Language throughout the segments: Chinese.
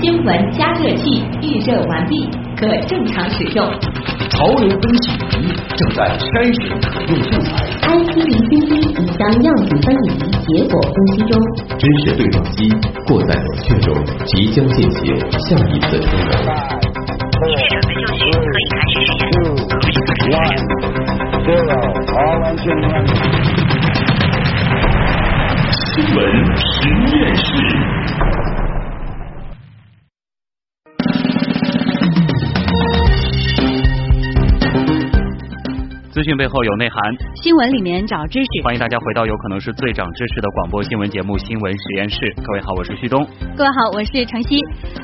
新闻加热器预热完毕，可正常使用。潮流分析仪正在筛选可用素材。I P 零星机已将样品分离，结果分析中。知识对撞机过载冷却中，即将进行下一次听闻。一列准备就绪，可以开始实验。新闻实验室。资讯背后有内涵，新闻里面找知识。欢迎大家回到有可能是最长知识的广播新闻节目《新闻实验室》。各位好，我是旭东。各位好，我是程曦。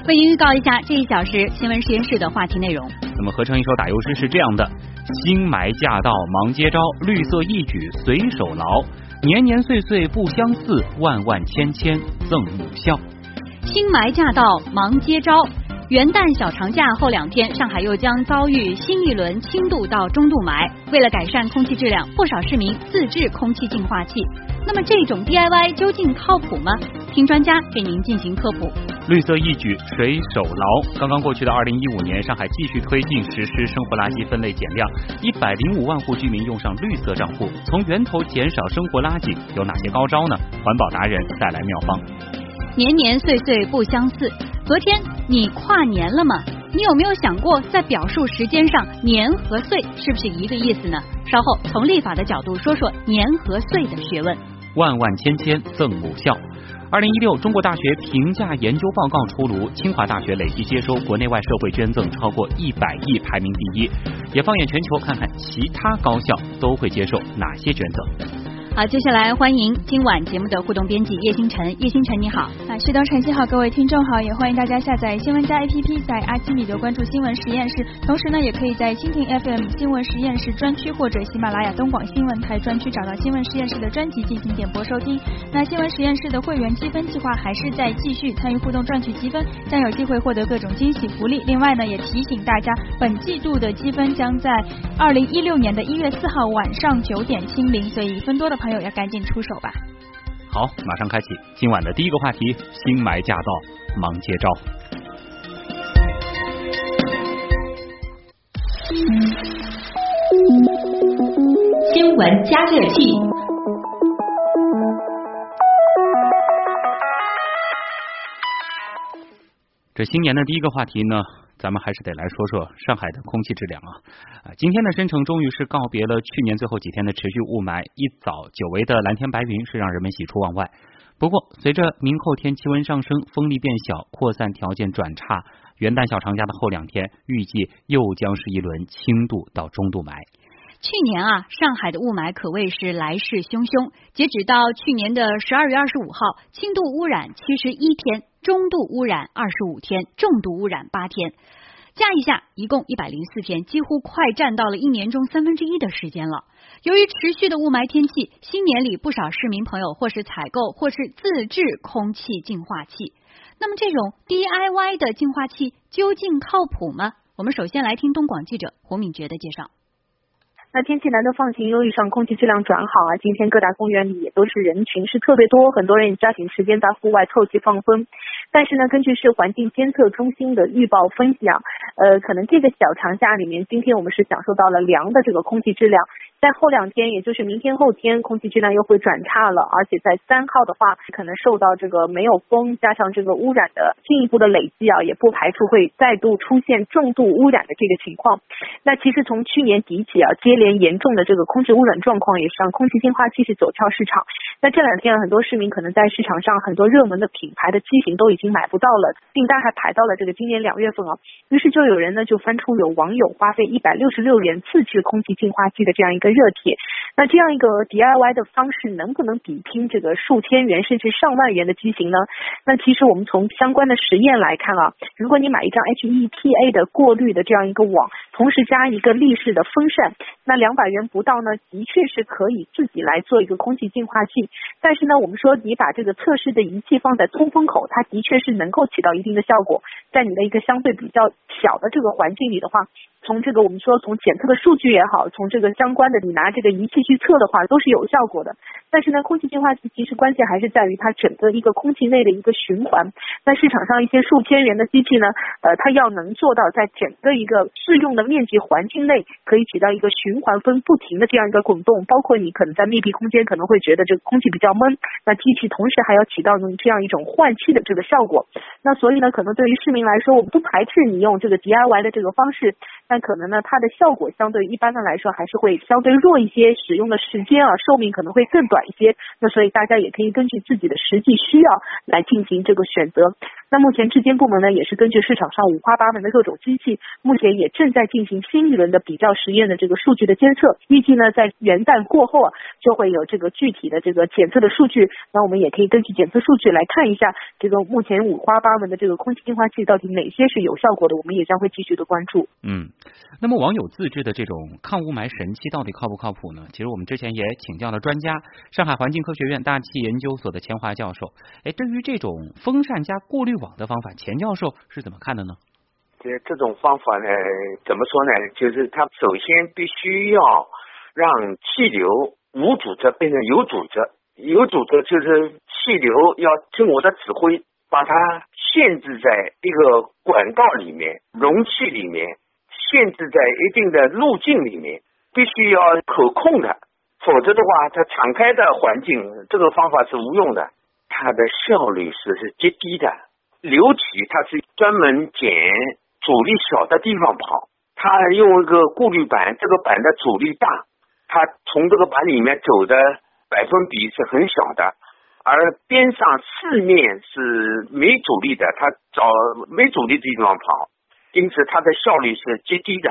为您预告一下这一小时新闻实验室的话题内容。那么合成一首打油诗是这样的：新埋驾到忙接招，绿色一举随手捞，年年岁岁不相似，万万千千赠母校。新埋驾到忙接招。元旦小长假后两天，上海又将遭遇新一轮轻度到中度霾。为了改善空气质量，不少市民自制空气净化器。那么这种 DIY 究竟靠谱吗？听专家给您进行科普。绿色一举谁手劳。刚刚过去的二零一五年，上海继续推进实施生活垃圾分类减量，一百零五万户居民用上绿色账户，从源头减少生活垃圾，有哪些高招呢？环保达人带来妙方。年年岁岁不相似。昨天你跨年了吗？你有没有想过，在表述时间上，年和岁是不是一个意思呢？稍后从立法的角度说说年和岁的学问。万万千千赠母校。二零一六中国大学评价研究报告出炉，清华大学累计接收国内外社会捐赠超过一百亿，排名第一。也放眼全球，看看其他高校都会接受哪些捐赠。好，接下来欢迎今晚节目的互动编辑叶星辰。叶星辰，你好。啊，旭东，晨曦好，各位听众好，也欢迎大家下载新闻加 APP，在阿基米德关注新闻实验室。同时呢，也可以在蜻蜓 FM 新闻实验室专区或者喜马拉雅东广新闻台专区找到新闻实验室的专辑进行点播收听。那新闻实验室的会员积分计划还是在继续，参与互动赚取积分，将有机会获得各种惊喜福利。另外呢，也提醒大家，本季度的积分将在二零一六年的一月四号晚上九点清零，所以分多的朋友要赶紧出。手吧，好，马上开启今晚的第一个话题：新霾驾到，忙接招。新闻加热器。这新年的第一个话题呢？咱们还是得来说说上海的空气质量啊啊！今天的申城终于是告别了去年最后几天的持续雾霾，一早久违的蓝天白云是让人们喜出望外。不过，随着明后天气温上升，风力变小，扩散条件转差，元旦小长假的后两天，预计又将是一轮轻度到中度霾。去年啊，上海的雾霾可谓是来势汹汹。截止到去年的十二月二十五号，轻度污染七十一天。中度污染二十五天，重度污染八天，加一下，一共一百零四天，几乎快占到了一年中三分之一的时间了。由于持续的雾霾天气，新年里不少市民朋友或是采购或是自制空气净化器。那么这种 DIY 的净化器究竟靠谱吗？我们首先来听东广记者胡敏觉的介绍。那天气难得放晴，又遇上空气质量转好啊！今天各大公园里也都是人群，是特别多，很多人也抓紧时间在户外透气放风。但是呢，根据市环境监测中心的预报分析啊，呃，可能这个小长假里面，今天我们是享受到了凉的这个空气质量。在后两天，也就是明天后天，空气质量又会转差了，而且在三号的话，可能受到这个没有风加上这个污染的进一步的累积啊，也不排除会再度出现重度污染的这个情况。那其实从去年底起啊，接连严重的这个空气污染状况，也是让空气净化器是走俏市场。那这两天很多市民可能在市场上很多热门的品牌的机型都已经买不到了，订单还排到了这个今年两月份啊。于是就有人呢就翻出有网友花费一百六十六元自制空气净化器的这样一个。热帖，那这样一个 DIY 的方式能不能比拼这个数千元甚至上万元的机型呢？那其实我们从相关的实验来看啊，如果你买一张 HEPA 的过滤的这样一个网，同时加一个立式的风扇，那两百元不到呢，的确是可以自己来做一个空气净化器。但是呢，我们说你把这个测试的仪器放在通风口，它的确是能够起到一定的效果。在你的一个相对比较小的这个环境里的话。从这个我们说从检测的数据也好，从这个相关的你拿这个仪器去测的话，都是有效果的。但是呢，空气净化器其实关键还是在于它整个一个空气内的一个循环。那市场上一些数千元的机器呢，呃，它要能做到在整个一个适用的面积环境内，可以起到一个循环分不停的这样一个滚动。包括你可能在密闭空间可能会觉得这个空气比较闷，那机器同时还要起到这样一种换气的这个效果。那所以呢，可能对于市民来说，我们不排斥你用这个 DIY 的这个方式。但可能呢，它的效果相对一般的来说还是会相对弱一些，使用的时间啊，寿命可能会更短一些。那所以大家也可以根据自己的实际需要来进行这个选择。那目前质监部门呢，也是根据市场上五花八门的各种机器，目前也正在进行新一轮的比较实验的这个数据的监测。预计呢，在元旦过后啊，就会有这个具体的这个检测的数据。那我们也可以根据检测数据来看一下，这个目前五花八门的这个空气净化器到底哪些是有效果的，我们也将会继续的关注。嗯。那么网友自制的这种抗雾霾神器到底靠不靠谱呢？其实我们之前也请教了专家，上海环境科学院大气研究所的钱华教授。哎，对于这种风扇加过滤网的方法，钱教授是怎么看的呢？这这种方法呢，怎么说呢？就是它首先必须要让气流无阻则变成有阻则，有阻则就是气流要听我的指挥，把它限制在一个管道里面、容器里面。限制在一定的路径里面，必须要可控的，否则的话，它敞开的环境，这个方法是无用的，它的效率是是极低的。流体它是专门捡阻力小的地方跑，它用一个过滤板，这个板的阻力大，它从这个板里面走的百分比是很小的，而边上四面是没阻力的，它找没阻力的地方跑。因此，它的效率是极低的。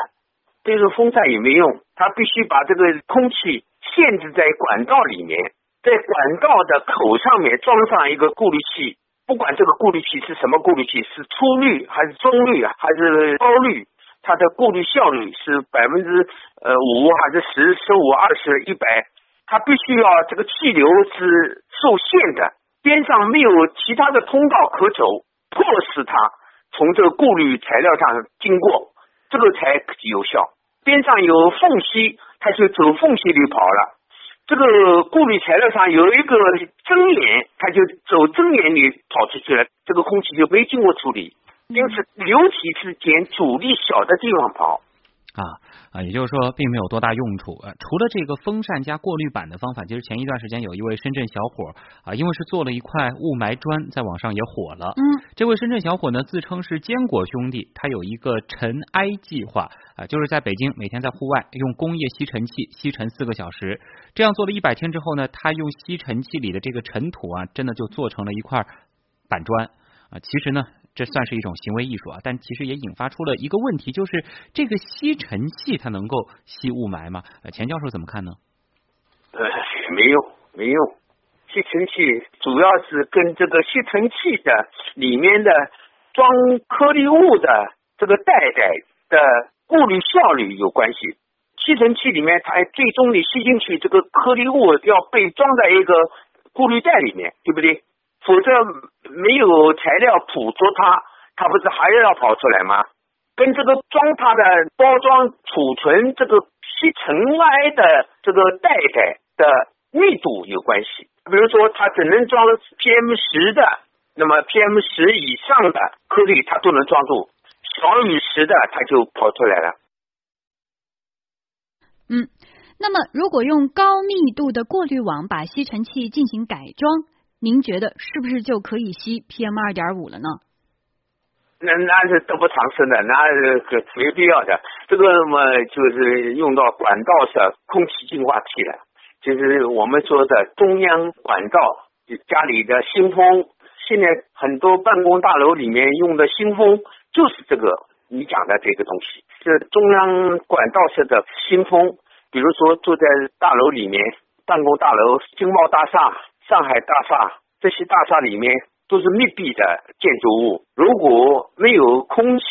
对着风扇也没用，它必须把这个空气限制在管道里面，在管道的口上面装上一个过滤器。不管这个过滤器是什么过滤器，是粗滤还是中滤啊，还是高滤，它的过滤效率是百分之呃五还是十、十五、二十、一百？它必须要这个气流是受限的，边上没有其他的通道可走，迫使它。从这个过滤材料上经过，这个才有效。边上有缝隙，它就走缝隙里跑了。这个过滤材料上有一个针眼，它就走针眼里跑出去了。这个空气就没经过处理，因此流体是捡阻力小的地方跑。啊啊，也就是说，并没有多大用处。呃，除了这个风扇加过滤板的方法，其实前一段时间有一位深圳小伙啊，因为是做了一块雾霾砖，在网上也火了。嗯，这位深圳小伙呢，自称是坚果兄弟，他有一个尘埃计划啊，就是在北京每天在户外用工业吸尘器吸尘四个小时，这样做了一百天之后呢，他用吸尘器里的这个尘土啊，真的就做成了一块板砖啊。其实呢。这算是一种行为艺术啊，但其实也引发出了一个问题，就是这个吸尘器它能够吸雾霾吗？钱教授怎么看呢？呃，没用，没用。吸尘器主要是跟这个吸尘器的里面的装颗粒物的这个袋袋的过滤效率有关系。吸尘器里面它最终你吸进去这个颗粒物要被装在一个过滤袋里面，对不对？否则没有材料捕捉它，它不是还要跑出来吗？跟这个装它的包装、储存这个吸尘埃的这个袋袋的密度有关系。比如说，它只能装 PM 十的，那么 PM 十以上的颗粒它都能装住，小于十的它就跑出来了。嗯，那么如果用高密度的过滤网把吸尘器进行改装？您觉得是不是就可以吸 PM 二点五了呢？那那是得不偿失的，那是没必要的。这个嘛，就是用到管道上空气净化器了，就是我们说的中央管道，家里的新风。现在很多办公大楼里面用的新风就是这个你讲的这个东西，是中央管道式的新风。比如说住在大楼里面，办公大楼、经贸大厦。上海大厦这些大厦里面都是密闭的建筑物，如果没有空气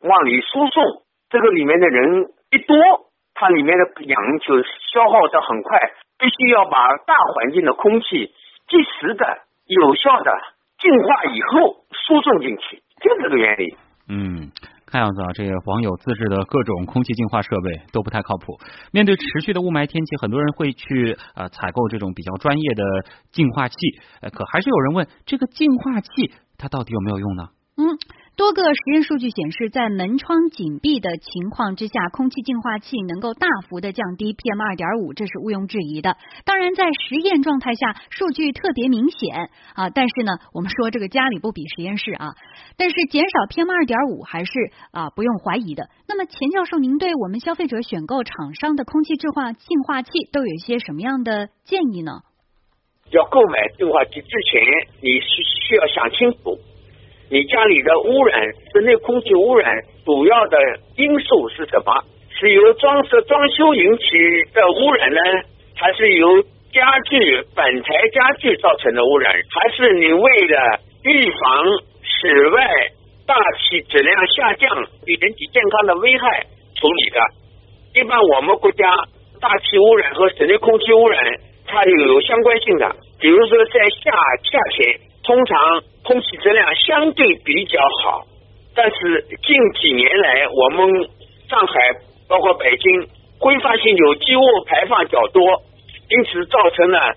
往里输送，这个里面的人一多，它里面的氧就消耗的很快，必须要把大环境的空气及时的、有效的净化以后输送进去，就这个原理。嗯。看样子啊，这个网友自制的各种空气净化设备都不太靠谱。面对持续的雾霾天气，很多人会去呃采购这种比较专业的净化器，呃，可还是有人问这个净化器它到底有没有用呢？嗯。多个实验数据显示，在门窗紧闭的情况之下，空气净化器能够大幅的降低 PM 二点五，这是毋庸置疑的。当然，在实验状态下，数据特别明显啊。但是呢，我们说这个家里不比实验室啊。但是减少 PM 二点五还是啊不用怀疑的。那么，钱教授，您对我们消费者选购厂商的空气净化净化器都有一些什么样的建议呢？要购买净化器之前，你需需要想清楚。你家里的污染，室内空气污染主要的因素是什么？是由装饰装修引起的污染呢，还是由家具板材家具造成的污染？还是你为了预防室外大气质量下降对人体健康的危害处理的？一般我们国家大气污染和室内空气污染它有相关性的，比如说在夏夏天。通常空气质量相对比较好，但是近几年来，我们上海包括北京挥发性有机物排放较多，因此造成了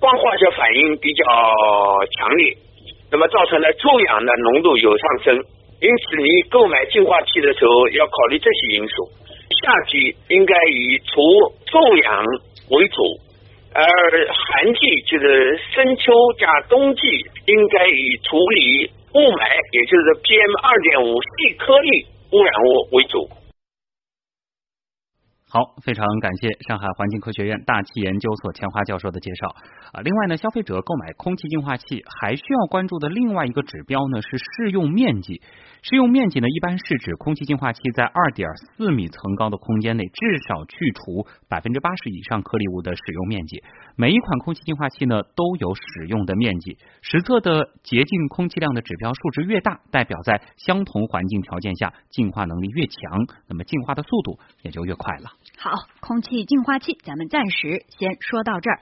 光化学反应比较强烈，那么造成了臭氧的浓度有上升。因此，你购买净化器的时候要考虑这些因素。夏季应该以除臭氧为主。而寒季就是深秋加冬季，应该以处理雾霾，也就是 PM 二点五细颗粒污染物为主。好，非常感谢上海环境科学院大气研究所钱华教授的介绍啊。另外呢，消费者购买空气净化器还需要关注的另外一个指标呢是适用面积。适用面积呢，一般是指空气净化器在二点四米层高的空间内至少去除百分之八十以上颗粒物的使用面积。每一款空气净化器呢都有使用的面积，实测的洁净空气量的指标数值越大，代表在相同环境条件下净化能力越强，那么净化的速度也就越快了。好，空气净化器，咱们暂时先说到这儿。